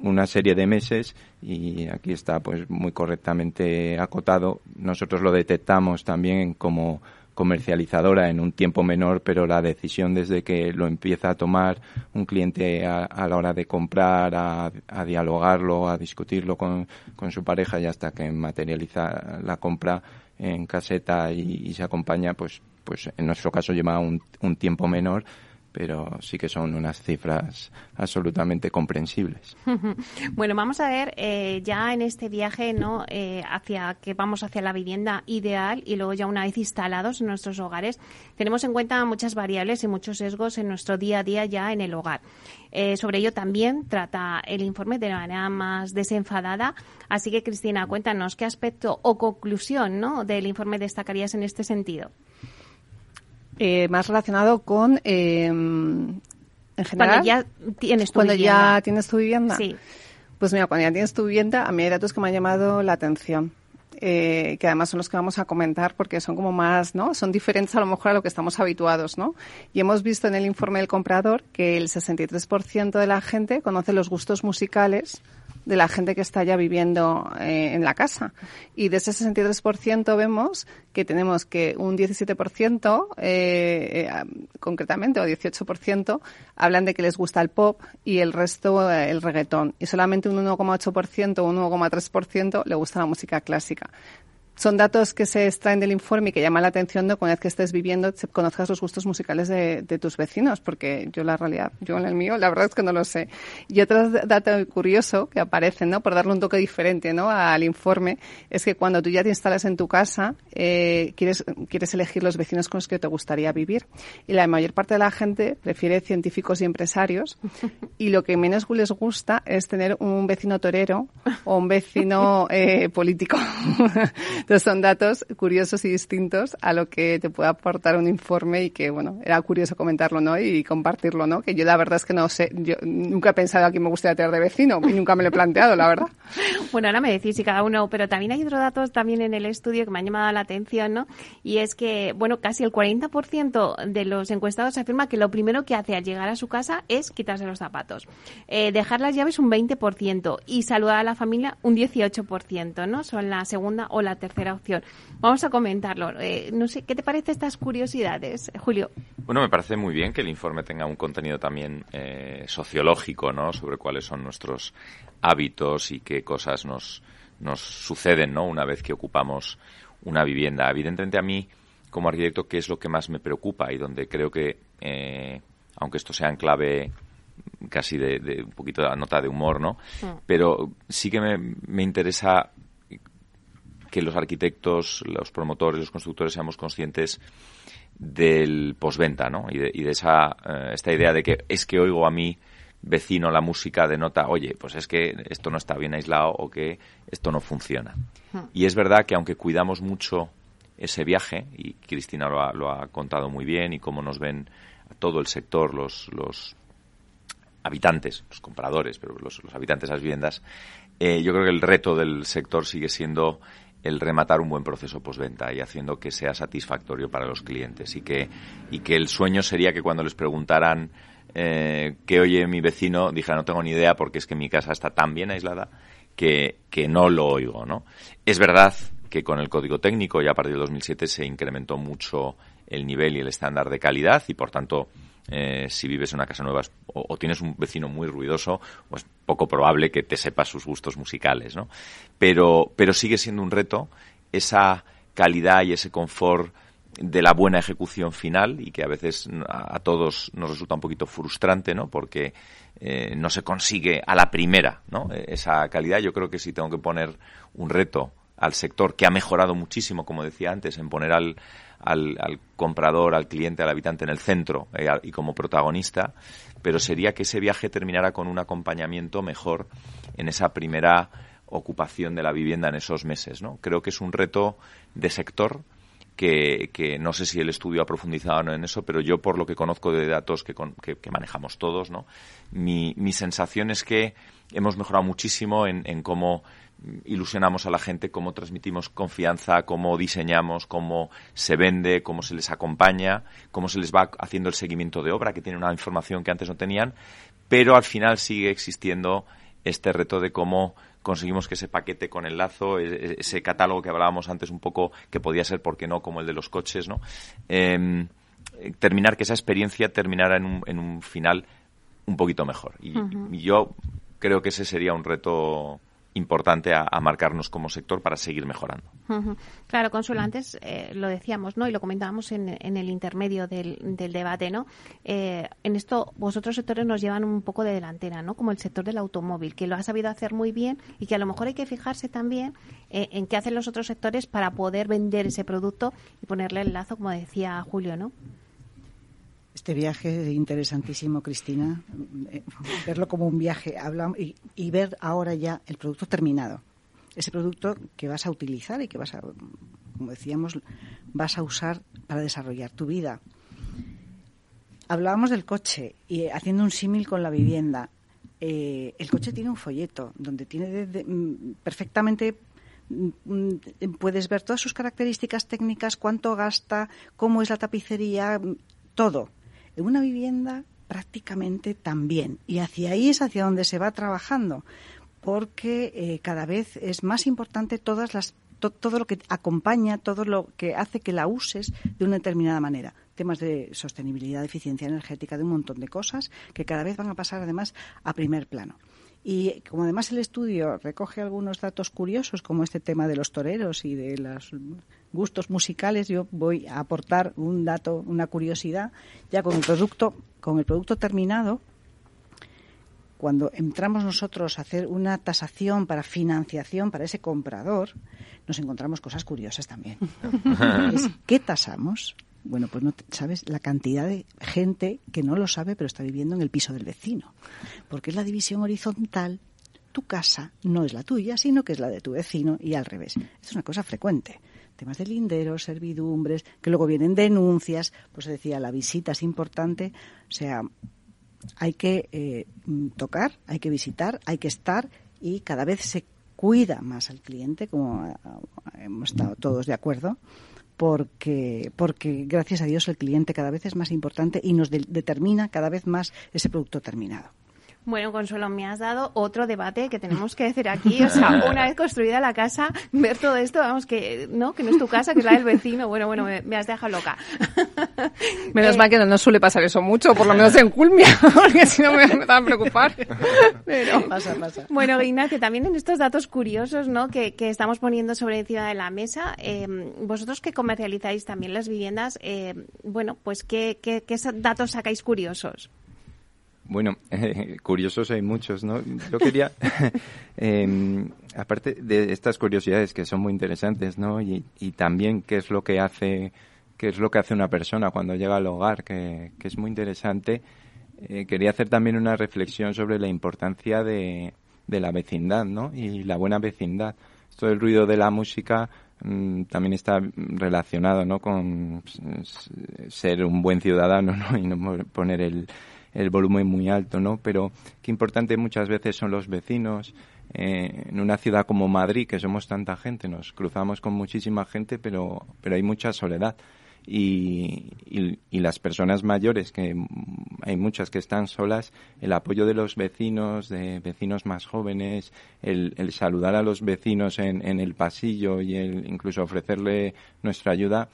una serie de meses y aquí está pues muy correctamente acotado. Nosotros lo detectamos también como comercializadora en un tiempo menor, pero la decisión desde que lo empieza a tomar un cliente a, la hora de comprar, a, dialogarlo, a discutirlo con, con, su pareja y hasta que materializa la compra en caseta y, se acompaña, pues, pues en nuestro caso lleva un, un tiempo menor pero sí que son unas cifras absolutamente comprensibles. bueno, vamos a ver eh, ya en este viaje, ¿no? Eh, hacia que vamos hacia la vivienda ideal y luego ya una vez instalados en nuestros hogares, tenemos en cuenta muchas variables y muchos sesgos en nuestro día a día ya en el hogar. Eh, sobre ello también trata el informe de manera más desenfadada. Así que, Cristina, cuéntanos qué aspecto o conclusión ¿no? del informe destacarías en este sentido. Eh, más relacionado con, eh, en general, cuando ya tienes tu cuando vivienda. ya tienes tu vivienda. Sí. Pues mira, cuando ya tienes tu vivienda, a mí hay datos que me han llamado la atención. Eh, que además son los que vamos a comentar porque son como más, ¿no? Son diferentes a lo mejor a lo que estamos habituados, ¿no? Y hemos visto en el informe del comprador que el 63% de la gente conoce los gustos musicales de la gente que está ya viviendo eh, en la casa. Y de ese 63% vemos que tenemos que un 17%, eh, eh, concretamente, o 18%, hablan de que les gusta el pop y el resto el reggaetón. Y solamente un 1,8% o un 1,3% le gusta la música clásica son datos que se extraen del informe y que llaman la atención de que una vez que estés viviendo conozcas los gustos musicales de, tus vecinos, porque yo la realidad, yo en el mío, la verdad es que no lo sé. Y otro dato curioso que aparece, ¿no? Por darle un toque diferente, ¿no? Al informe, es que cuando tú ya te instalas en tu casa, eh, quieres, quieres elegir los vecinos con los que te gustaría vivir. Y la mayor parte de la gente prefiere científicos y empresarios, y lo que menos les gusta es tener un vecino torero o un vecino eh, político. Entonces son datos curiosos y distintos a lo que te puede aportar un informe y que, bueno, era curioso comentarlo, ¿no? Y compartirlo, ¿no? Que yo la verdad es que no sé, yo nunca he pensado a quién me gustaría tener de vecino y nunca me lo he planteado, la verdad. Bueno, ahora me decís y cada uno, pero también hay otros datos también en el estudio que me han llamado la atención, ¿no? Y es que, bueno, casi el 40% de los encuestados afirma que lo primero que hace al llegar a su casa es quitarse los zapatos. Eh, dejar las llaves un 20% y saludar a la familia un 18%, ¿no? Son la segunda o la tercera tercera opción. Vamos a comentarlo. Eh, no sé, ¿qué te parece estas curiosidades, Julio? Bueno, me parece muy bien que el informe tenga un contenido también eh, sociológico, ¿no? Sobre cuáles son nuestros hábitos y qué cosas nos, nos suceden, ¿no? Una vez que ocupamos una vivienda. Evidentemente a mí, como arquitecto, ¿qué es lo que más me preocupa y donde creo que, eh, aunque esto sea en clave casi de, un poquito de nota de humor, ¿no? Mm. Pero sí que me, me interesa que los arquitectos, los promotores, los constructores seamos conscientes del posventa, ¿no? Y de, y de esa eh, esta idea de que es que oigo a mi vecino la música denota, oye, pues es que esto no está bien aislado o que esto no funciona. Hmm. Y es verdad que aunque cuidamos mucho ese viaje, y Cristina lo ha, lo ha contado muy bien, y cómo nos ven a todo el sector, los, los habitantes, los compradores, pero los, habitantes de las viviendas, eh, yo creo que el reto del sector sigue siendo el rematar un buen proceso postventa y haciendo que sea satisfactorio para los clientes y que, y que el sueño sería que cuando les preguntaran eh, qué oye mi vecino, dijera no tengo ni idea porque es que mi casa está tan bien aislada que, que no lo oigo, ¿no? Es verdad que con el código técnico ya a partir del 2007 se incrementó mucho el nivel y el estándar de calidad y por tanto eh, si vives en una casa nueva o, tienes un vecino muy ruidoso, pues poco probable que te sepas sus gustos musicales, ¿no? Pero, pero sigue siendo un reto esa calidad y ese confort de la buena ejecución final y que a veces a, todos nos resulta un poquito frustrante, ¿no? Porque eh, no se consigue a la primera. E, esa calidad. Yo creo que si tengo que poner un reto al sector que ha mejorado muchísimo, como decía antes, en poner al, al, comprador, al cliente, al habitante en el centro eh, y como protagonista, pero sería que ese viaje terminara con un acompañamiento mejor en esa primera ocupación de la vivienda en esos meses. ¿no? Creo que es un reto de sector que, que, no sé si el estudio ha profundizado o no en eso, pero yo por lo que conozco de datos que, que, manejamos todos, ¿no? Mi, mi, sensación es que hemos mejorado muchísimo en, en cómo ilusionamos a la gente, cómo transmitimos confianza, cómo diseñamos, cómo se vende, cómo se les acompaña, cómo se les va haciendo el seguimiento de obra, que tiene una información que antes no tenían, pero al final sigue existiendo este reto de cómo conseguimos que ese paquete con el lazo, e, e, ese catálogo que hablábamos antes un poco, que podía ser, ¿por qué no?, como el de los coches, ¿no? Em, terminar, que esa experiencia terminara en un, en un final un poquito mejor. y yo creo que ese sería un reto importante a, marcarnos como sector para seguir mejorando. Claro, Consuelo, antes eh, lo decíamos, ¿no? Y lo comentábamos en, el intermedio del, debate, ¿no? Eh, en esto, vosotros sectores nos llevan un poco de delantera, ¿no? Como el sector del automóvil, que lo ha sabido hacer muy bien y que a lo mejor hay que fijarse también eh, en qué hacen los otros sectores para poder vender ese producto y ponerle el lazo, como decía Julio, ¿no? Este viaje interesantísimo, Cristina, eh, verlo como un viaje y, ver ahora ya el producto terminado. Ese producto que vas a utilizar y que vas a, como decíamos, vas a usar para desarrollar tu vida. Hablábamos del coche y haciendo un símil con la vivienda. Eh, el coche tiene un folleto donde tiene mm, perfectamente mm, puedes ver todas sus características técnicas, cuánto gasta, cómo es la tapicería, todo. En una vivienda prácticamente también. Y hacia ahí es hacia donde se va trabajando, porque eh, cada vez es más importante todas las todo lo que acompaña, todo lo que hace que la uses de una determinada manera. Temas de sostenibilidad, de eficiencia energética, de un montón de cosas que cada vez van a pasar además a primer plano. Y como además el estudio recoge algunos datos curiosos, como este tema de los toreros y de los gustos musicales, yo voy a aportar un dato, una curiosidad, ya con el producto, con el producto terminado, cuando entramos nosotros a hacer una tasación para financiación para ese comprador, nos encontramos cosas curiosas también. ¿Qué tasamos? Bueno, pues no sabes la cantidad de gente que no lo sabe, pero está viviendo en el piso del vecino. Porque es la división horizontal. Tu casa no es la tuya, sino que es la de tu vecino y al revés. Esto es una cosa frecuente. Temas de linderos, servidumbres, que luego vienen denuncias. Pues decía, la visita es importante. O sea, hay que eh, tocar, hay que visitar, hay que estar y cada vez se cuida más al cliente, como hemos estado todos de acuerdo porque, porque gracias a Dios el cliente cada vez es más importante y nos determina cada vez más ese producto terminado. Bueno, Consuelo, me has dado otro debate que tenemos que hacer aquí. O sea, una vez construida la casa, ver todo esto, vamos, que no, que no es tu casa, que es la del vecino. Bueno, bueno, me, has dejado loca. Menos mal que no nos suele pasar eso mucho, por lo menos en Culmia, porque si no me, me van a preocupar. Pero... Pasa, pasa. Bueno, Ignacio, también en estos datos curiosos ¿no? que, que estamos poniendo sobre encima de la mesa, eh, vosotros que comercializáis también las viviendas, eh, bueno, pues ¿qué, qué, qué datos sacáis curiosos? Bueno, curiosos hay muchos, ¿no? Yo quería, em, aparte de estas curiosidades que son muy interesantes, ¿no? Y, también qué es lo que hace, qué es lo que hace una persona cuando llega al hogar, que, es muy interesante. Eh, quería hacer también una reflexión sobre la importancia de, de la vecindad, ¿no? Y la buena vecindad. Esto del ruido de la música mm, también está relacionado, ¿no? Con ser un buen ciudadano, ¿no? Y no poner el el volumen muy alto, ¿no? Pero qué importante muchas veces son los vecinos. Eh, en una ciudad como Madrid, que somos tanta gente, nos cruzamos con muchísima gente, pero, pero hay mucha soledad. Y, y, las personas mayores, que hay muchas que están solas, el apoyo de los vecinos, de vecinos más jóvenes, el, el saludar a los vecinos en, en el pasillo y el incluso ofrecerle nuestra ayuda,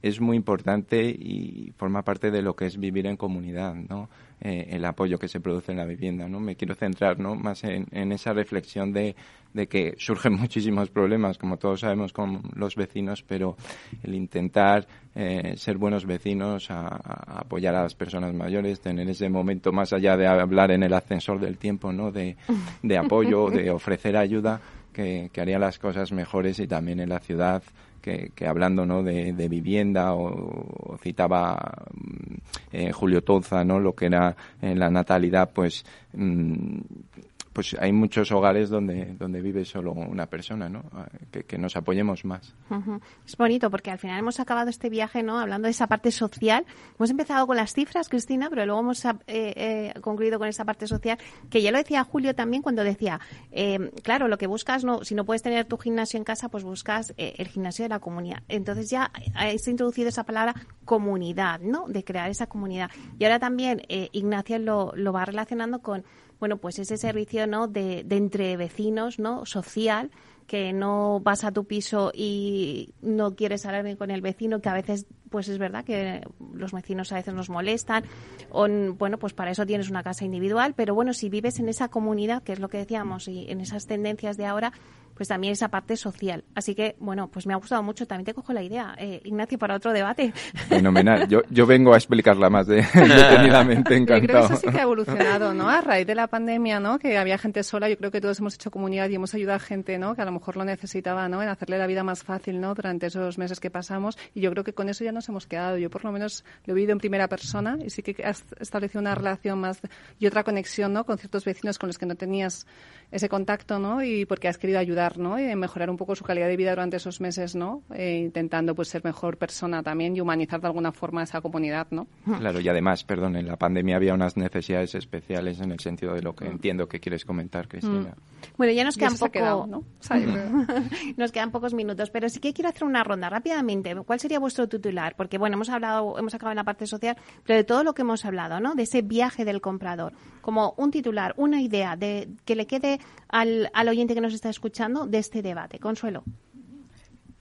es muy importante y forma parte de lo que es vivir en comunidad, ¿no? Eh, el apoyo que se produce en la vivienda. ¿no? Me quiero centrar ¿no? más en, esa reflexión de, de, que surgen muchísimos problemas, como todos sabemos, con los vecinos, pero el intentar eh, ser buenos vecinos, a, apoyar a las personas mayores, tener ese momento más allá de hablar en el ascensor del tiempo, ¿no? de, de apoyo, de ofrecer ayuda, que, haría las cosas mejores y también en la ciudad que, hablando ¿no? de, vivienda o, citaba mm, eh, Julio Toza ¿no? lo que era eh, la natalidad pues mm, pues hay muchos hogares donde, donde vive solo una persona, ¿no? Ah, que, nos apoyemos más. Es bonito porque al final hemos acabado este viaje, ¿no? Hablando de esa parte social. Hemos empezado con las cifras, Cristina, pero luego hemos eh, eh, concluido con esa parte social, que ya lo decía Julio también cuando decía, eh, claro, lo que buscas, no, si no puedes tener tu gimnasio en casa, pues buscas el gimnasio de la comunidad. Entonces ya se ha introducido esa palabra comunidad, ¿no? De crear esa comunidad. Y ahora también Ignacio lo, lo va relacionando con bueno, pues ese servicio, ¿no? De, de entre vecinos, ¿no? Social, que no vas a tu piso y no quieres hablar con el vecino, que a veces, pues es verdad que los vecinos a veces nos molestan, o bueno, pues para eso tienes una casa individual, pero bueno, si vives en esa comunidad, que es lo que decíamos, y en esas tendencias de ahora, pues también esa parte social. Así que, bueno, pues me ha gustado mucho. También te cojo la idea, eh, Ignacio, para otro debate. Fenomenal. Yo, yo vengo a explicarla más de, detenidamente, encantado. Yo creo que eso sí que ha evolucionado, ¿no? A raíz de la pandemia, ¿no? Que había gente sola. Yo creo que todos hemos hecho comunidad y hemos ayudado a gente, ¿no? Que a lo mejor lo necesitaba, ¿no? En hacerle la vida más fácil, ¿no? Durante esos meses que pasamos. Y yo creo que con eso ya nos hemos quedado. Yo por lo menos lo he vivido en primera persona y sí que has establecido una relación más y otra conexión, ¿no? Con ciertos vecinos con los que no tenías ese contacto, ¿no? Y porque has querido ayudar, ¿no? Y mejorar un poco su calidad de vida durante esos meses, ¿no? E intentando pues ser mejor persona también y humanizar de alguna forma esa comunidad, ¿no? Claro, y además, perdón, en la pandemia había unas necesidades especiales en el sentido de lo que mm. entiendo que quieres comentar, Cristina. Mm. Bueno, ya nos quedan poco, ¿no? nos quedan pocos minutos, pero sí que quiero hacer una ronda rápidamente. ¿Cuál sería vuestro titular? Porque bueno, hemos hablado, hemos acabado en la parte social, pero de todo lo que hemos hablado, ¿no? De ese viaje del comprador, como un titular, una idea de que le quede al, oyente que nos está escuchando de este debate. Consuelo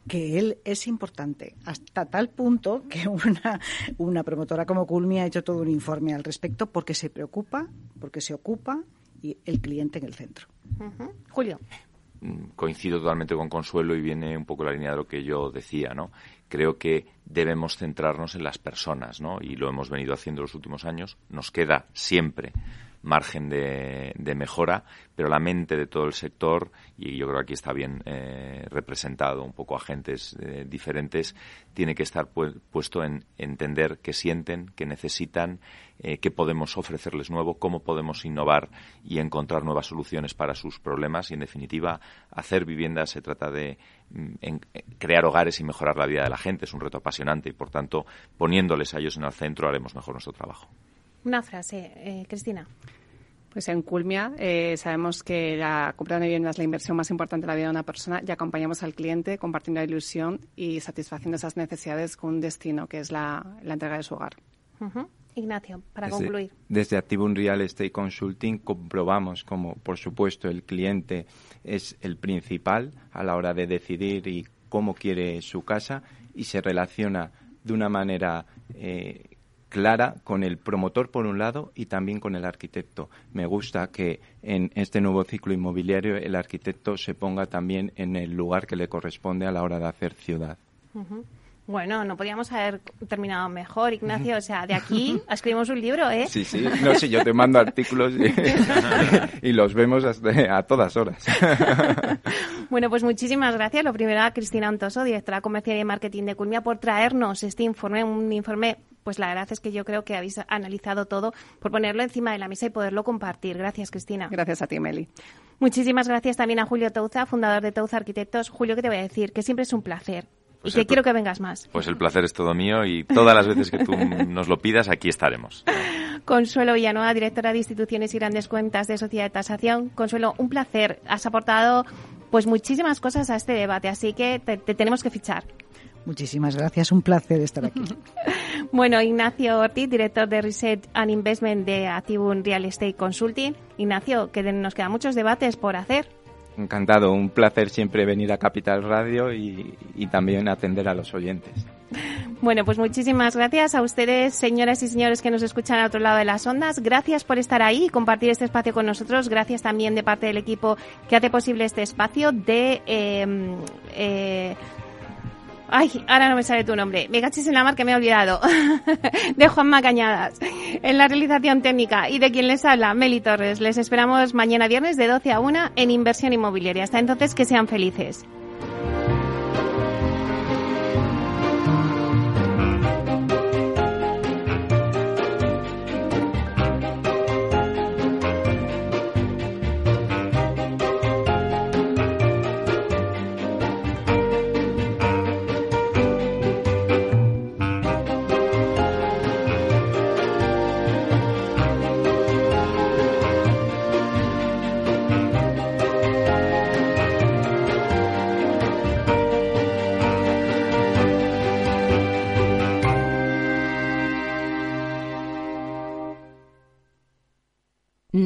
que él es importante, hasta tal punto que una, una promotora como Culmi ha hecho todo un informe al respecto porque se preocupa, porque se ocupa y el cliente en el centro. Julio. Mm, coincido totalmente con Consuelo y viene un poco la línea de lo que yo decía, ¿no? Creo que debemos centrarnos en las personas, ¿no? Y lo hemos venido haciendo los últimos años. Nos queda siempre margen de, mejora, pero la mente de todo el sector, y yo creo que aquí está bien eh, representado un poco agentes eh, diferentes, tiene que estar puesto en entender qué sienten, qué necesitan, eh, qué podemos ofrecerles nuevo, cómo podemos innovar y encontrar nuevas soluciones para sus problemas y, en definitiva, hacer viviendas se trata de mm, crear hogares y mejorar la vida de la gente. Es un reto apasionante y, por tanto, poniéndoles a ellos en el centro haremos mejor nuestro trabajo. Una frase, eh, Cristina. Pues en Culmia eh, sabemos que la compra de vivienda es la inversión más importante de la vida de una persona y acompañamos al cliente compartiendo la ilusión y satisfaciendo esas necesidades con un destino que es la, entrega de su hogar. Ignacio, para concluir. Desde Activum Real Estate Consulting comprobamos como, por supuesto, el cliente es el principal a la hora de decidir y cómo quiere su casa y se relaciona de una manera eh, clara con el promotor por un lado y también con el arquitecto. Me gusta que en este nuevo ciclo inmobiliario el arquitecto se ponga también en el lugar que le corresponde a la hora de hacer ciudad. Bueno, no podíamos haber terminado mejor, Ignacio. O sea, de aquí escribimos un libro, ¿eh? Sí, sí. No, sí, yo te mando artículos y, los vemos a todas horas. Bueno, pues muchísimas gracias. Lo primero a Cristina Antoso, directora comercial y marketing de Culmia, por traernos este informe, un informe pues la verdad es que yo creo que habéis analizado todo por ponerlo encima de la mesa y poderlo compartir. Gracias, Cristina. Gracias a ti, Meli. Muchísimas gracias también a Julio Touza, fundador de Touza Arquitectos. Julio, ¿qué te voy a decir? Que siempre es un placer pues y que quiero que vengas más. Pues el placer es todo mío y todas las veces que tú nos lo pidas, aquí estaremos. Consuelo Villanueva, directora de Instituciones y Grandes Cuentas de Sociedad de Tasación. Consuelo, un placer. Has aportado pues muchísimas cosas a este debate, así que te, tenemos que fichar. Muchísimas gracias, un placer estar aquí. bueno, Ignacio Ortiz, director de Research and Investment de Activum Real Estate Consulting. Ignacio, que nos quedan muchos debates por hacer. Encantado, un placer siempre venir a Capital Radio y, también atender a los oyentes. Bueno, pues muchísimas gracias a ustedes, señoras y señores que nos escuchan al otro lado de las ondas. Gracias por estar ahí y compartir este espacio con nosotros. Gracias también de parte del equipo que hace posible este espacio de eh, eh, Ay, ahora no me sale tu nombre. Me cachis en la mar que me he olvidado. de Juanma Cañadas. En la realización técnica y de quien les habla, Meli Torres. Les esperamos mañana viernes de 12 a 1 en Inversión Inmobiliaria. Hasta entonces, que sean felices.